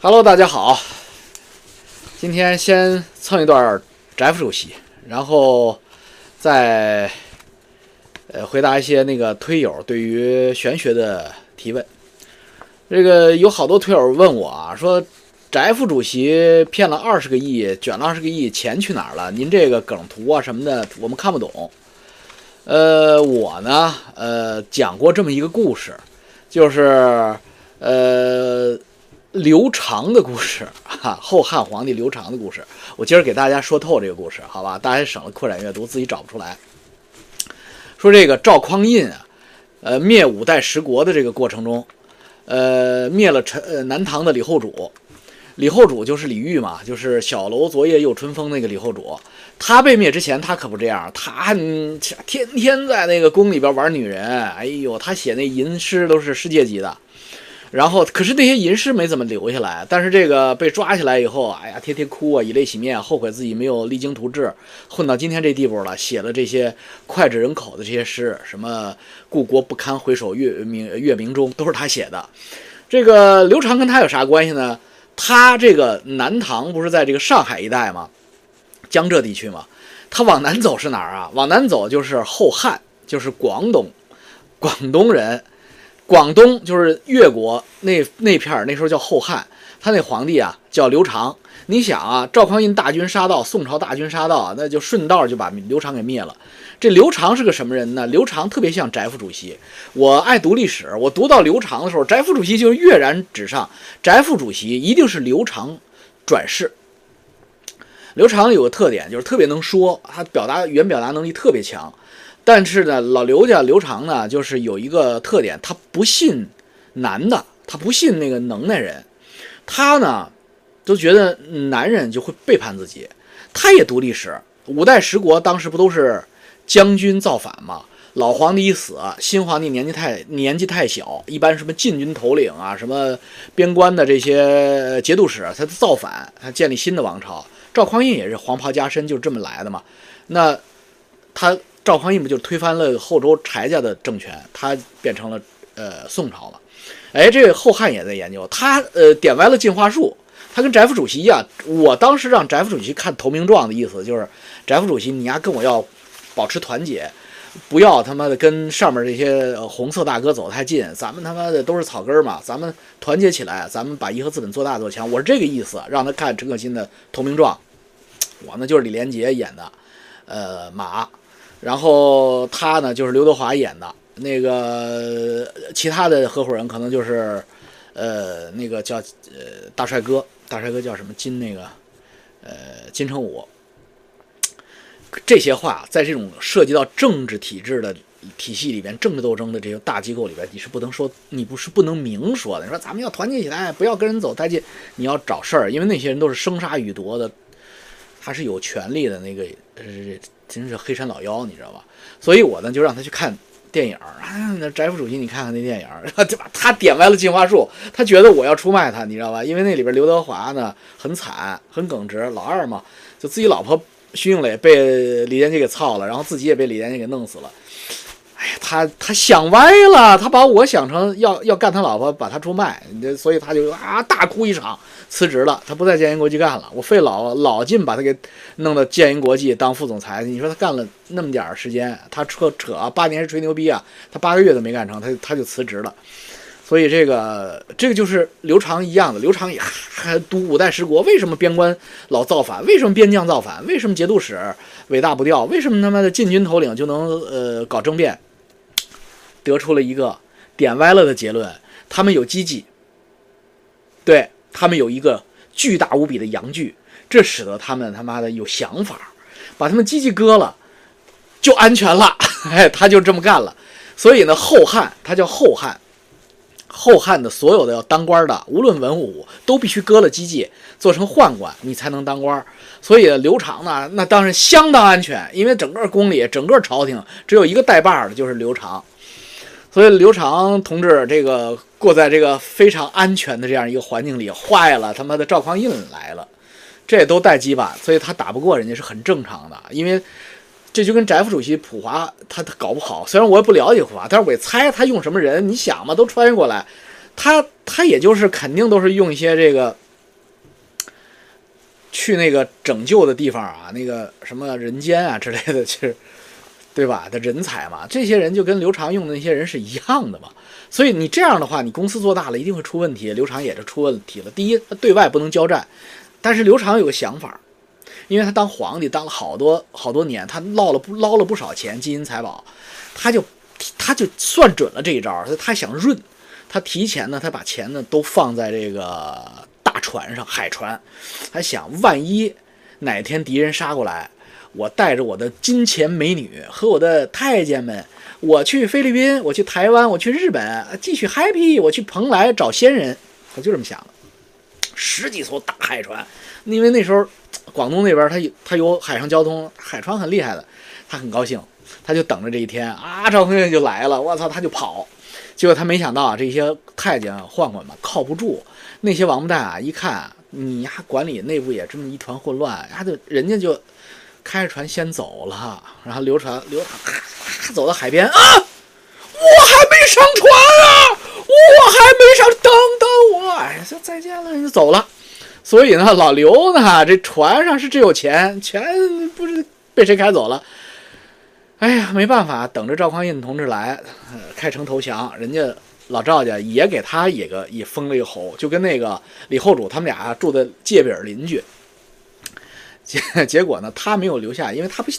Hello，大家好。今天先蹭一段翟副主席，然后再呃回答一些那个推友对于玄学的提问。这个有好多推友问我啊，说翟副主席骗了二十个亿，卷了二十个亿，钱去哪儿了？您这个梗图啊什么的，我们看不懂。呃，我呢，呃，讲过这么一个故事，就是呃刘长的故事 哈，后汉皇帝刘长的故事。我今儿给大家说透这个故事，好吧？大家省了扩展阅读，自己找不出来。说这个赵匡胤啊，呃，灭五代十国的这个过程中，呃，灭了陈呃南唐的李后主。李后主就是李煜嘛，就是小楼昨夜又春风那个李后主。他被灭之前，他可不这样，他天天在那个宫里边玩女人。哎呦，他写那吟诗都是世界级的。然后，可是那些吟诗没怎么留下来。但是这个被抓起来以后，哎呀，天天哭啊，以泪洗面，后悔自己没有励精图治，混到今天这地步了，写了这些脍炙人口的这些诗，什么“故国不堪回首月明月明中”，都是他写的。这个刘长跟他有啥关系呢？他这个南唐不是在这个上海一带吗？江浙地区吗，他往南走是哪儿啊？往南走就是后汉，就是广东，广东人，广东就是越国那那片儿，那时候叫后汉。他那皇帝啊叫刘长。你想啊，赵匡胤大军杀到，宋朝大军杀到，那就顺道就把刘长给灭了。这刘长是个什么人呢？刘长特别像翟副主席。我爱读历史，我读到刘长的时候，翟副主席就跃然纸上。翟副主席一定是刘长转世。刘长有个特点，就是特别能说，他表达语言表达能力特别强。但是呢，老刘家刘长呢，就是有一个特点，他不信男的，他不信那个能耐人，他呢都觉得男人就会背叛自己。他也读历史，五代十国当时不都是？将军造反嘛，老皇帝一死，新皇帝年纪太年纪太小，一般什么禁军头领啊，什么边关的这些节度使，他造反，他建立新的王朝。赵匡胤也是黄袍加身，就这么来的嘛。那他赵匡胤不就推翻了后周柴家的政权，他变成了呃宋朝嘛？哎，这个后汉也在研究，他呃点歪了进化术，他跟翟副主席一样。我当时让翟副主席看投名状的意思就是，翟副主席你丫跟我要。保持团结，不要他妈的跟上面这些红色大哥走太近。咱们他妈的都是草根嘛，咱们团结起来，咱们把义和资本做大做强。我是这个意思，让他看陈可辛的《投名状》。我呢就是李连杰演的，呃马，然后他呢就是刘德华演的。那个其他的合伙人可能就是，呃那个叫呃大帅哥，大帅哥叫什么金那个，呃金城武。这些话在这种涉及到政治体制的体系里边，政治斗争的这些大机构里边，你是不能说，你不是不能明说的。你说咱们要团结起来，不要跟人走太近，你要找事儿，因为那些人都是生杀予夺的，他是有权利的那个，呃，真是黑山老妖，你知道吧？所以我呢就让他去看电影儿啊。那翟副主席，你看看那电影儿，对吧？他点歪了进化树，他觉得我要出卖他，你知道吧？因为那里边刘德华呢很惨，很耿直，老二嘛，就自己老婆。徐静蕾被李连杰给操了，然后自己也被李连杰给弄死了。哎呀，他他想歪了，他把我想成要要干他老婆，把他出卖，所以他就啊大哭一场，辞职了，他不在建银国际干了。我费老老劲把他给弄到建银国际当副总裁，你说他干了那么点儿时间，他扯扯八年是吹牛逼啊，他八个月都没干成，他他就辞职了。所以这个这个就是刘长一样的，刘长也还读五代十国，为什么边关老造反？为什么边将造反？为什么节度使尾大不掉？为什么他妈的禁军头领就能呃搞政变？得出了一个点歪了的结论：他们有积极，对他们有一个巨大无比的阳具，这使得他们他妈的有想法，把他们积极割了，就安全了。哎，他就这么干了。所以呢，后汉他叫后汉。后汉的所有的要当官的，无论文武，都必须割了机器，做成宦官，你才能当官。所以刘长呢，那当然相当安全，因为整个宫里、整个朝廷只有一个带把的，就是刘长。所以刘长同志这个过在这个非常安全的这样一个环境里，坏了，他妈的赵匡胤来了，这也都带鸡巴，所以他打不过人家是很正常的，因为。这就跟翟副主席普华他他搞不好，虽然我也不了解普华，但是我猜他用什么人，你想嘛，都穿越过来，他他也就是肯定都是用一些这个去那个拯救的地方啊，那个什么人间啊之类的，其实对吧？的人才嘛，这些人就跟刘长用的那些人是一样的嘛。所以你这样的话，你公司做大了一定会出问题。刘长也是出问题了。第一，他对外不能交战，但是刘长有个想法，因为他当皇帝当了好多好多年，他捞了不捞了不少钱，金银财宝，他就他就算准了这一招，他他想润，他提前呢，他把钱呢都放在这个大船上，海船，他想万一哪天敌人杀过来，我带着我的金钱美女和我的太监们。我去菲律宾，我去台湾，我去日本，继续 happy。我去蓬莱找仙人，他就这么想的。十几艘大海船，因为那时候广东那边他有他有海上交通，海船很厉害的，他很高兴，他就等着这一天啊，赵匡胤就来了，我操，他就跑。结果他没想到啊，这些太监宦官嘛靠不住，那些王八蛋啊，一看你呀管理内部也这么一团混乱，他就人家就。开着船先走了，然后刘传刘传走到海边啊，我还没上船啊，我还没上，等等我，哎，就再见了，就走了。所以呢，老刘呢，这船上是真有钱，钱不知被谁开走了。哎呀，没办法，等着赵匡胤同志来开城投降。人家老赵家也给他也个也封了一个侯，就跟那个李后主他们俩住的界边邻居。结 结果呢，他没有留下，因为他不，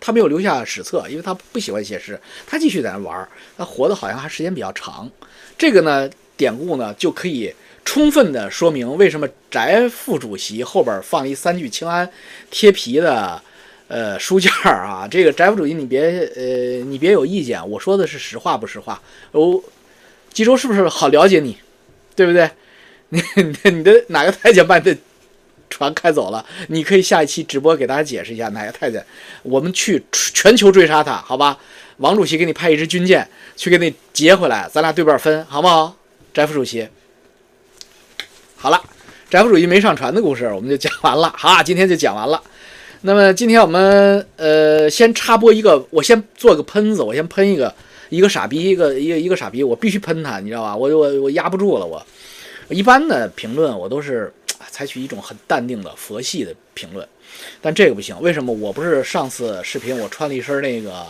他没有留下史册，因为他不喜欢写诗，他继续在那玩儿，他活的好像还时间比较长。这个呢，典故呢就可以充分的说明为什么翟副主席后边放一三句清安贴皮的呃书件儿啊。这个翟副主席，你别呃你别有意见，我说的是实话不实话。哦，冀州是不是好了解你，对不对？你你的哪个太监办的？船开走了，你可以下一期直播给大家解释一下哪个太监，我们去全球追杀他，好吧？王主席给你派一支军舰去给你劫回来，咱俩对半分，好不好？翟副主席，好了，翟副主席没上船的故事我们就讲完了，好，今天就讲完了。那么今天我们呃先插播一个，我先做个喷子，我先喷一个一个傻逼，一个一个一个傻逼，我必须喷他，你知道吧？我我我压不住了，我一般的评论我都是。采取一种很淡定的佛系的评论，但这个不行。为什么？我不是上次视频我穿了一身那个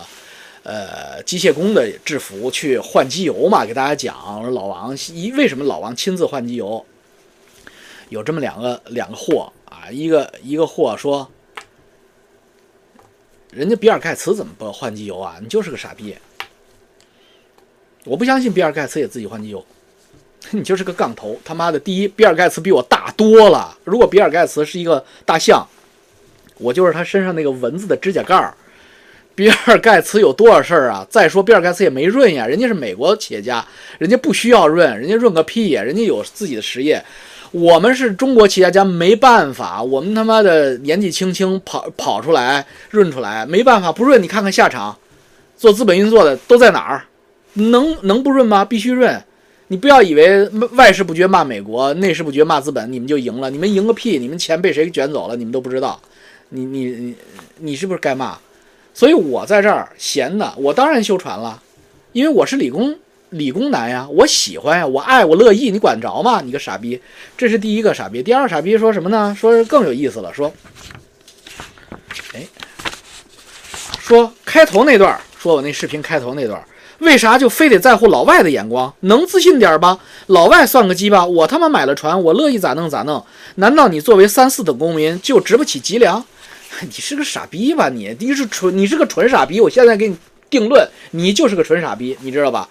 呃机械工的制服去换机油嘛？给大家讲，老王一为什么老王亲自换机油？有这么两个两个货啊，一个一个货说，人家比尔盖茨怎么不换机油啊？你就是个傻逼！我不相信比尔盖茨也自己换机油。你就是个杠头，他妈的！第一，比尔盖茨比我大多了。如果比尔盖茨是一个大象，我就是他身上那个蚊子的指甲盖儿。比尔盖茨有多少事儿啊？再说，比尔盖茨也没润呀，人家是美国企业家，人家不需要润，人家润个屁呀，人家有自己的实业。我们是中国企业家，没办法，我们他妈的年纪轻轻跑跑出来润出来，没办法不润。你看看下场，做资本运作的都在哪儿？能能不润吗？必须润。你不要以为外事不决骂美国，内事不决骂资本，你们就赢了。你们赢个屁！你们钱被谁卷走了，你们都不知道。你你你你是不是该骂？所以我在这儿闲的，我当然修船了，因为我是理工理工男呀，我喜欢呀，我爱我乐意，你管着吗？你个傻逼！这是第一个傻逼。第二个傻逼说什么呢？说更有意思了，说，哎，说开头那段，说我那视频开头那段。为啥就非得在乎老外的眼光？能自信点吧？老外算个鸡巴！我他妈买了船，我乐意咋弄咋弄。难道你作为三四等公民就值不起脊梁？你是个傻逼吧？你你是纯你是个纯傻逼！我现在给你定论，你就是个纯傻逼，你知道吧？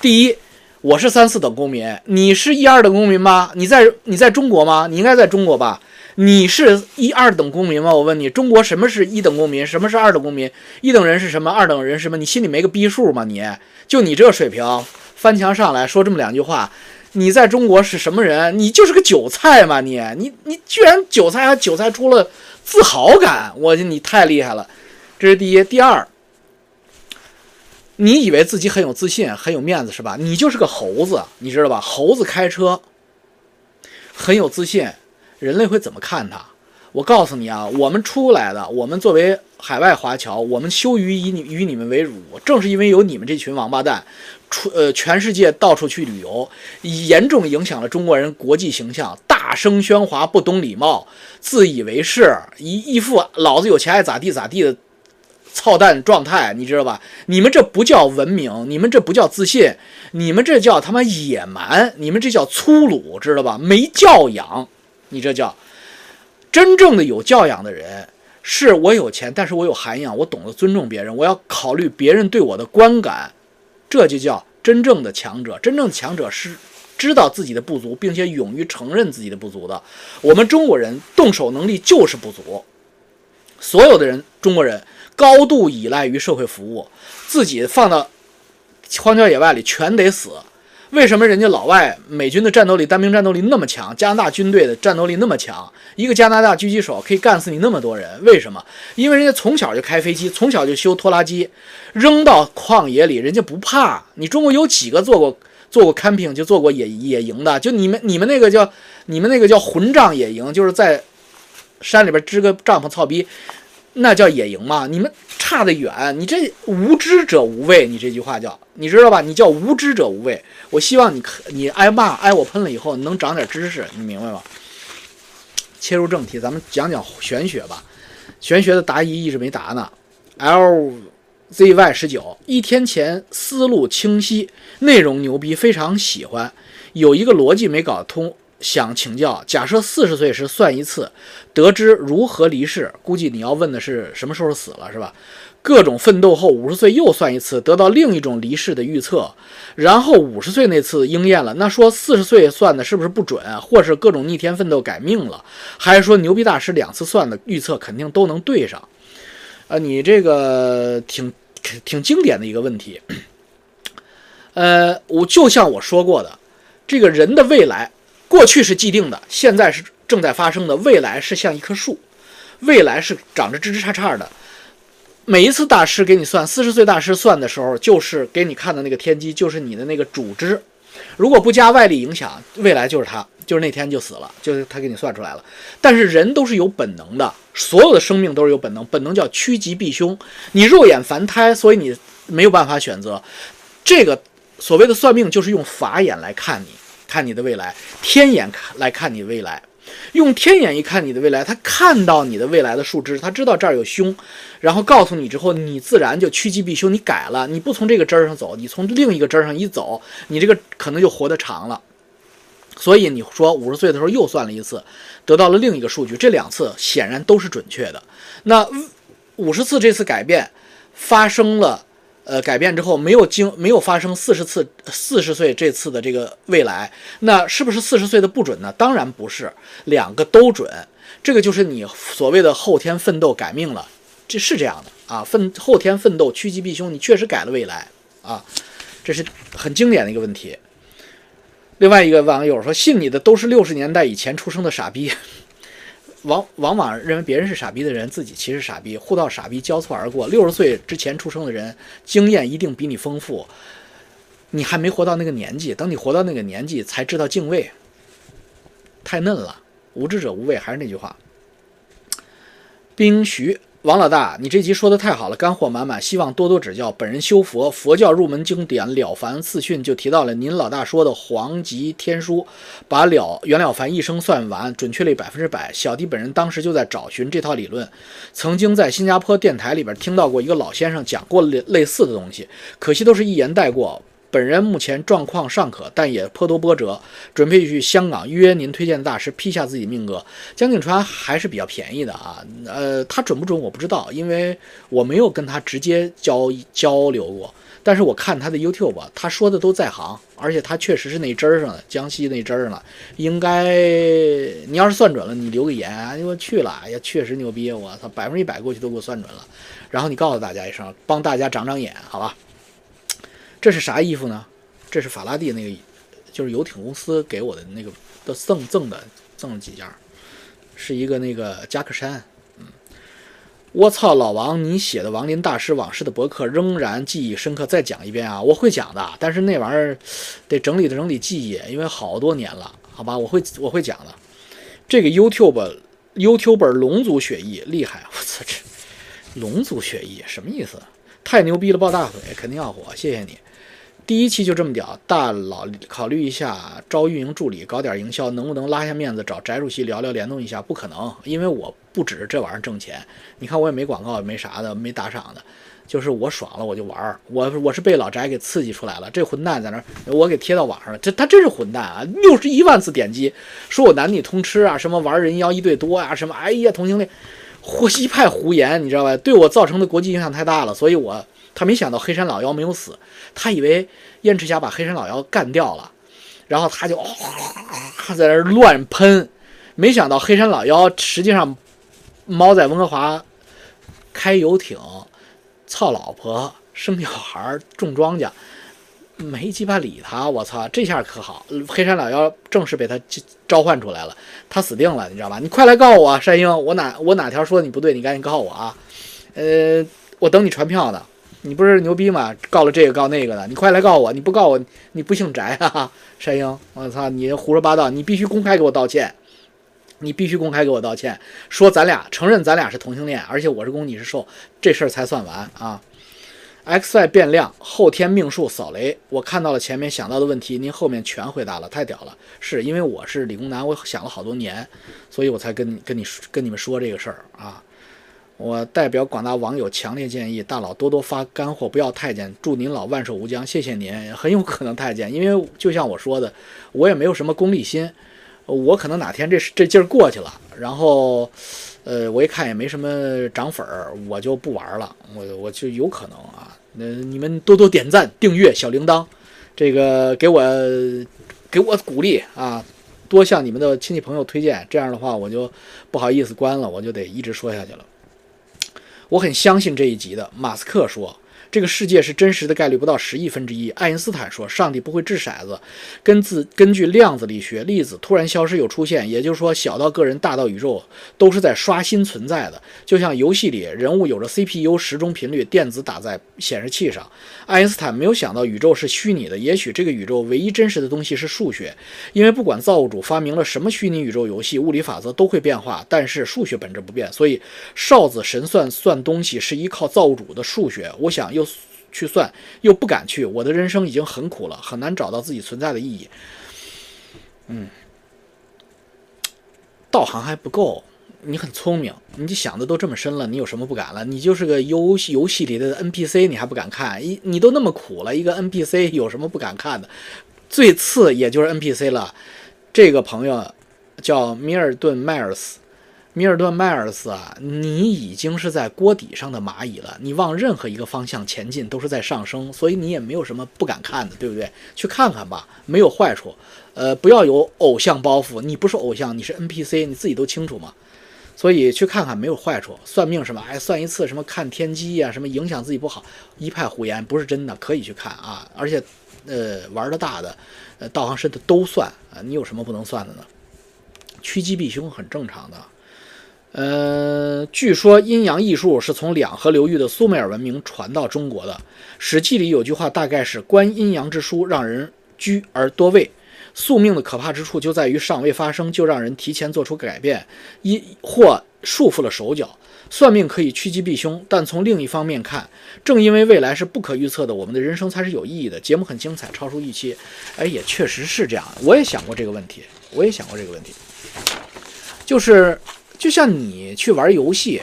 第一，我是三四等公民，你是一二等公民吗？你在你在中国吗？你应该在中国吧？你是一二等公民吗？我问你，中国什么是一等公民？什么是二等公民？一等人是什么？二等人是什么？你心里没个逼数吗？你就你这水平，翻墙上来说这么两句话，你在中国是什么人？你就是个韭菜嘛！你你你居然韭菜还韭菜出了自豪感，我你太厉害了！这是第一，第二，你以为自己很有自信、很有面子是吧？你就是个猴子，你知道吧？猴子开车很有自信。人类会怎么看他？我告诉你啊，我们出来的，我们作为海外华侨，我们羞于以你与你们为辱。正是因为有你们这群王八蛋，出呃全世界到处去旅游，严重影响了中国人国际形象，大大声喧哗，不懂礼貌，自以为是，一一副老子有钱爱咋地咋地的操蛋状态，你知道吧？你们这不叫文明，你们这不叫自信，你们这叫他妈野蛮，你们这叫粗鲁，知道吧？没教养，你这叫真正的有教养的人。是我有钱，但是我有涵养，我懂得尊重别人，我要考虑别人对我的观感，这就叫真正的强者。真正的强者是知道自己的不足，并且勇于承认自己的不足的。我们中国人动手能力就是不足，所有的人，中国人高度依赖于社会服务，自己放到荒郊野外里全得死。为什么人家老外美军的战斗力、单兵战斗力那么强？加拿大军队的战斗力那么强？一个加拿大狙击手可以干死你那么多人？为什么？因为人家从小就开飞机，从小就修拖拉机，扔到旷野里，人家不怕。你中国有几个做过做过 camping 就做过野野营的？就你们你们那个叫你们那个叫混帐野营，就是在山里边支个帐篷操逼。那叫野营吗？你们差得远！你这无知者无畏，你这句话叫你知道吧？你叫无知者无畏。我希望你可你挨骂挨我喷了以后能长点知识，你明白吗？切入正题，咱们讲讲玄学吧。玄学的答疑一直没答呢。LZY 十九一天前思路清晰，内容牛逼，非常喜欢。有一个逻辑没搞通。想请教，假设四十岁时算一次，得知如何离世，估计你要问的是什么时候死了，是吧？各种奋斗后五十岁又算一次，得到另一种离世的预测，然后五十岁那次应验了，那说四十岁算的是不是不准，或是各种逆天奋斗改命了？还是说牛逼大师两次算的预测肯定都能对上？呃，你这个挺挺经典的一个问题。呃，我就像我说过的，这个人的未来。过去是既定的，现在是正在发生的，未来是像一棵树，未来是长着枝枝杈杈的。每一次大师给你算，四十岁大师算的时候，就是给你看的那个天机，就是你的那个主枝。如果不加外力影响，未来就是他，就是那天就死了，就是他给你算出来了。但是人都是有本能的，所有的生命都是有本能，本能叫趋吉避凶。你肉眼凡胎，所以你没有办法选择。这个所谓的算命，就是用法眼来看你。看你的未来，天眼看来看你未来，用天眼一看你的未来，他看到你的未来的树枝，他知道这儿有凶，然后告诉你之后，你自然就趋吉避凶，你改了，你不从这个枝儿上走，你从另一个枝儿上一走，你这个可能就活得长了。所以你说五十岁的时候又算了一次，得到了另一个数据，这两次显然都是准确的。那五十次这次改变发生了。呃，改变之后没有经没有发生四十次四十岁这次的这个未来，那是不是四十岁的不准呢？当然不是，两个都准。这个就是你所谓的后天奋斗改命了，这是这样的啊。奋后天奋斗趋吉避凶，你确实改了未来啊，这是很经典的一个问题。另外一个网友说，信你的都是六十年代以前出生的傻逼。往往往认为别人是傻逼的人，自己其实傻逼，互道傻逼交错而过。六十岁之前出生的人，经验一定比你丰富。你还没活到那个年纪，等你活到那个年纪，才知道敬畏。太嫩了，无知者无畏，还是那句话。冰徐。王老大，你这集说的太好了，干货满满，希望多多指教。本人修佛，佛教入门经典《了凡四训》就提到了您老大说的黄极天书，把了袁了凡一生算完，准确率百分之百。小弟本人当时就在找寻这套理论，曾经在新加坡电台里边听到过一个老先生讲过类类似的东西，可惜都是一言带过。本人目前状况尚可，但也颇多波折，准备去香港约您推荐的大师批下自己命格。江景川还是比较便宜的啊，呃，他准不准我不知道，因为我没有跟他直接交交流过。但是我看他的 YouTube，他说的都在行，而且他确实是那针儿上的，江西那针儿了。应该你要是算准了，你留个言，我去了，哎呀，确实牛逼，我操，百分之一百过去都给我算准了。然后你告诉大家一声，帮大家长长眼，好吧？这是啥衣服呢？这是法拉第那个，就是游艇公司给我的那个的赠赠的赠了几件，是一个那个夹克衫。嗯，我操，老王，你写的王林大师往事的博客仍然记忆深刻，再讲一遍啊！我会讲的，但是那玩意儿得整理的整理记忆，因为好多年了，好吧？我会我会讲的。这个 YouTube YouTube 龙族血裔厉害，我操这龙族血裔什么意思？太牛逼了，抱大腿，肯定要火，谢谢你。第一期就这么屌，大佬考虑一下招运营助理，搞点营销，能不能拉下面子找翟主席聊聊联动一下？不可能，因为我不指这玩意儿挣钱。你看我也没广告，也没啥的，没打赏的，就是我爽了我就玩儿。我我是被老翟给刺激出来了，这混蛋在那儿，我给贴到网上了。这他真是混蛋啊！六十一万次点击，说我男女通吃啊，什么玩人妖一对多啊，什么哎呀同性恋，胡一派胡言，你知道吧？对我造成的国际影响太大了，所以我。他没想到黑山老妖没有死，他以为燕赤霞把黑山老妖干掉了，然后他就在那乱喷，没想到黑山老妖实际上猫在温哥华开游艇、操老婆、生小孩、种庄稼，没鸡巴理他。我操，这下可好，黑山老妖正式被他召唤出来了，他死定了，你知道吧？你快来告我，山鹰，我哪我哪条说你不对，你赶紧告我啊！呃，我等你传票呢。你不是牛逼吗？告了这个告那个的，你快来告我！你不告我，你不姓翟啊，山鹰！我操，你胡说八道！你必须公开给我道歉！你必须公开给我道歉，说咱俩承认咱俩是同性恋，而且我是攻你是受，这事儿才算完啊！XY 变量后天命数扫雷，我看到了前面想到的问题，您后面全回答了，太屌了！是因为我是理工男，我想了好多年，所以我才跟跟你跟你们说这个事儿啊！我代表广大网友强烈建议大佬多多发干货，不要太监。祝您老万寿无疆，谢谢您。很有可能太监，因为就像我说的，我也没有什么功利心。我可能哪天这这劲儿过去了，然后，呃，我一看也没什么涨粉儿，我就不玩了。我我就有可能啊。那你们多多点赞、订阅、小铃铛，这个给我给我鼓励啊！多向你们的亲戚朋友推荐，这样的话我就不好意思关了，我就得一直说下去了。我很相信这一集的。马斯克说。这个世界是真实的概率不到十亿分之一。爱因斯坦说，上帝不会掷骰子。根自根据量子力学，粒子突然消失又出现，也就是说，小到个人，大到宇宙，都是在刷新存在的。就像游戏里人物有着 CPU 时钟频率，电子打在显示器上。爱因斯坦没有想到宇宙是虚拟的，也许这个宇宙唯一真实的东西是数学，因为不管造物主发明了什么虚拟宇宙游戏，物理法则都会变化，但是数学本质不变。所以少子神算算东西是依靠造物主的数学。我想又。又去算，又不敢去。我的人生已经很苦了，很难找到自己存在的意义。嗯，道行还不够。你很聪明，你想的都这么深了，你有什么不敢了？你就是个游戏游戏里的 NPC，你还不敢看？一你都那么苦了，一个 NPC 有什么不敢看的？最次也就是 NPC 了。这个朋友叫米尔顿迈尔斯。米尔顿·迈尔斯啊，你已经是在锅底上的蚂蚁了。你往任何一个方向前进都是在上升，所以你也没有什么不敢看的，对不对？去看看吧，没有坏处。呃，不要有偶像包袱，你不是偶像，你是 NPC，你自己都清楚嘛。所以去看看没有坏处。算命什么，哎，算一次什么看天机呀，什么影响自己不好，一派胡言，不是真的，可以去看啊。而且，呃，玩的大的，呃，道行深的都算啊。你有什么不能算的呢？趋吉避凶很正常的。呃，据说阴阳艺术是从两河流域的苏美尔文明传到中国的。《史记》里有句话，大概是“观阴阳之书，让人居而多畏”。宿命的可怕之处就在于尚未发生就让人提前做出改变，一或束缚了手脚。算命可以趋吉避凶，但从另一方面看，正因为未来是不可预测的，我们的人生才是有意义的。节目很精彩，超出预期。哎，也确实是这样。我也想过这个问题，我也想过这个问题，就是。就像你去玩游戏，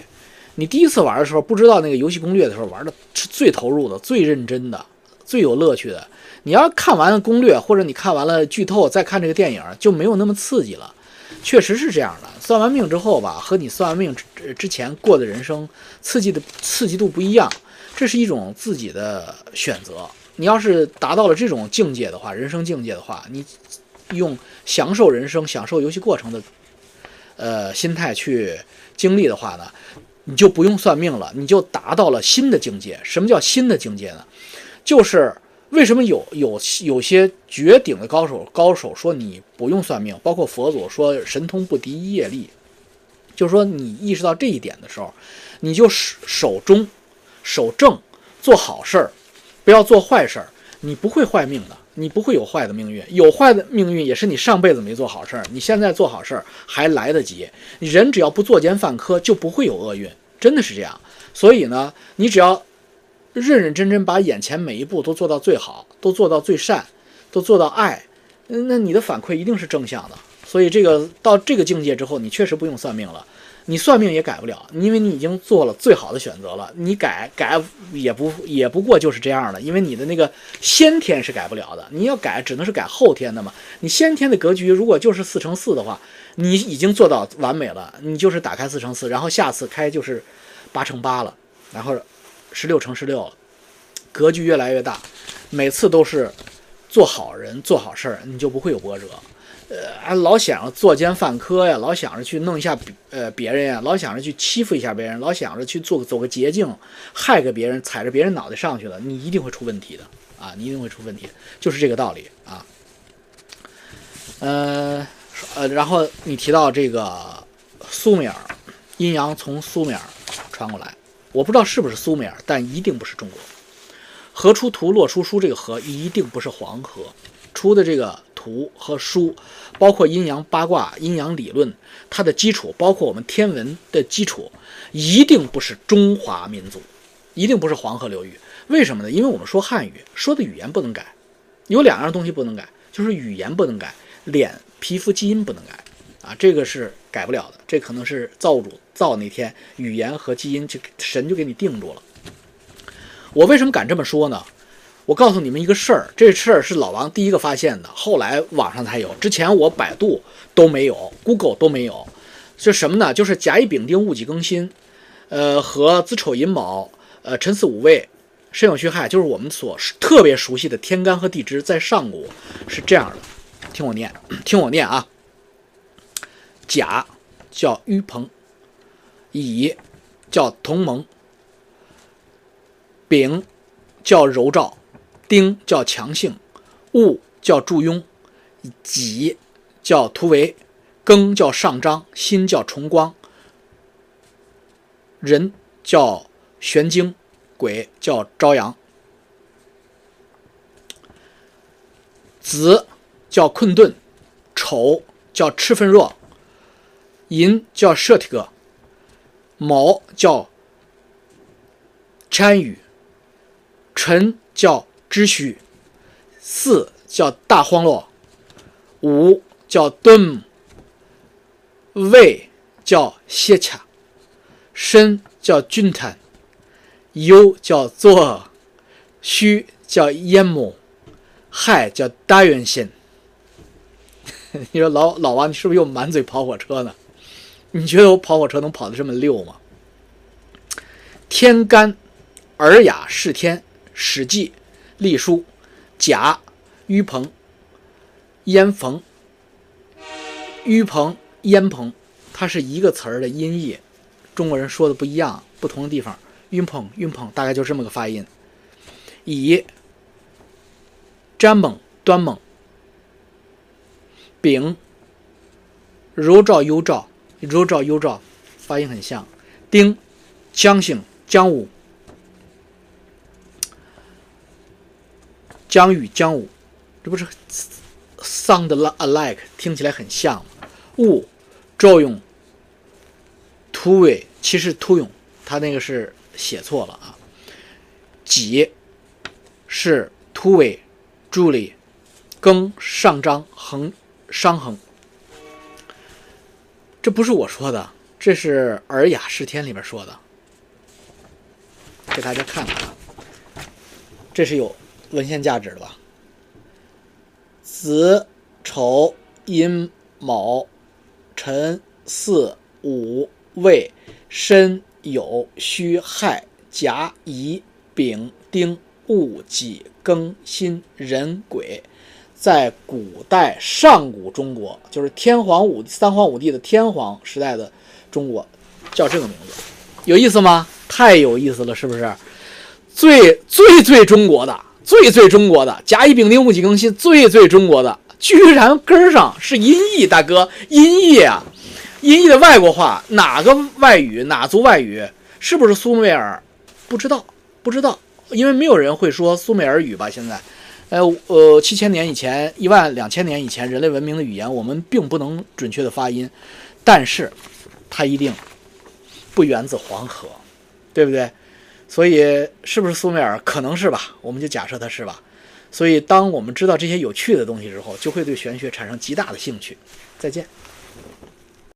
你第一次玩的时候不知道那个游戏攻略的时候，玩的是最投入的、最认真的、最有乐趣的。你要看完攻略，或者你看完了剧透再看这个电影，就没有那么刺激了。确实是这样的。算完命之后吧，和你算完命之之前过的人生，刺激的刺激度不一样。这是一种自己的选择。你要是达到了这种境界的话，人生境界的话，你用享受人生、享受游戏过程的。呃，心态去经历的话呢，你就不用算命了，你就达到了新的境界。什么叫新的境界呢？就是为什么有有有些绝顶的高手，高手说你不用算命，包括佛祖说神通不敌业力，就是说你意识到这一点的时候，你就守守中，守正，做好事儿，不要做坏事儿，你不会坏命的。你不会有坏的命运，有坏的命运也是你上辈子没做好事儿。你现在做好事儿还来得及。你人只要不作奸犯科，就不会有厄运，真的是这样。所以呢，你只要认认真真把眼前每一步都做到最好，都做到最善，都做到爱，那你的反馈一定是正向的。所以这个到这个境界之后，你确实不用算命了。你算命也改不了，因为你已经做了最好的选择了。你改改也不也不过就是这样的，因为你的那个先天是改不了的。你要改，只能是改后天的嘛。你先天的格局如果就是四乘四的话，你已经做到完美了。你就是打开四乘四，然后下次开就是八乘八了，然后十六乘十六了，格局越来越大，每次都是做好人做好事儿，你就不会有波折。呃，老想着作奸犯科呀，老想着去弄一下呃别人呀，老想着去欺负一下别人，老想着去做走个捷径，害个别人，踩着别人脑袋上去了，你一定会出问题的啊！你一定会出问题，就是这个道理啊。呃呃，然后你提到这个苏美尔，阴阳从苏美尔传过来，我不知道是不是苏美尔，但一定不是中国。河出图，洛出书，这个河一定不是黄河出的这个。图和书，包括阴阳八卦、阴阳理论，它的基础，包括我们天文的基础，一定不是中华民族，一定不是黄河流域。为什么呢？因为我们说汉语，说的语言不能改，有两样东西不能改，就是语言不能改，脸皮肤基因不能改啊，这个是改不了的。这可能是造物主造那天，语言和基因就神就给你定住了。我为什么敢这么说呢？我告诉你们一个事儿，这事儿是老王第一个发现的，后来网上才有，之前我百度都没有，Google 都没有。是什么呢？就是甲乙丙丁戊己庚辛，呃，和子丑寅卯，呃，辰巳午未，申酉戌亥，就是我们所特别熟悉的天干和地支，在上古是这样的。听我念，听我念啊。甲叫于鹏，乙叫同盟，丙叫柔兆。丁叫强性，戊叫祝庸，己叫突围，庚叫上章，辛叫重光，壬叫玄经，癸叫朝阳，子叫困顿，丑叫赤分弱，寅叫摄体格，卯叫参与，辰叫。知虚，四叫大荒落，五叫敦，未叫歇恰，申叫君坦，酉叫作，戌叫淹没，亥叫大元仙。你说老老王，你是不是又满嘴跑火车呢？你觉得我跑火车能跑得这么溜吗？天干，尔雅释天，史记。隶书，甲，盂鹏，烟逢，盂鹏，烟鹏，它是一个词儿的音译，中国人说的不一样，不同的地方，盂鹏，盂鹏，大概就这么个发音。乙，詹猛，端猛，丙，柔兆，幽兆，柔兆，幽兆，发音很像。丁，姜姓，姜武。江雨江武，这不是 sound alike，听起来很像吗？戊，赵勇，突围，其实突勇，他那个是写错了啊。己，是突围，助理，庚上章横商横，这不是我说的，这是《尔雅释天》里面说的，给大家看看啊，这是有。文献价值的吧？子丑寅卯辰巳午未申酉戌亥甲乙丙丁戊己庚辛壬癸，在古代上古中国，就是天皇武三皇五帝的天皇时代的中国，叫这个名字，有意思吗？太有意思了，是不是？最最最中国的。最最中国的甲乙丙丁戊己庚辛，最最中国的，居然根儿上是音译，大哥，音译啊，音译的外国话，哪个外语，哪族外语，是不是苏美尔？不知道，不知道，因为没有人会说苏美尔语吧？现在，呃呃，七千年以前，一万两千年以前，人类文明的语言，我们并不能准确的发音，但是它一定不源自黄河，对不对？所以是不是苏美尔？可能是吧，我们就假设它是吧。所以当我们知道这些有趣的东西之后，就会对玄学产生极大的兴趣。再见。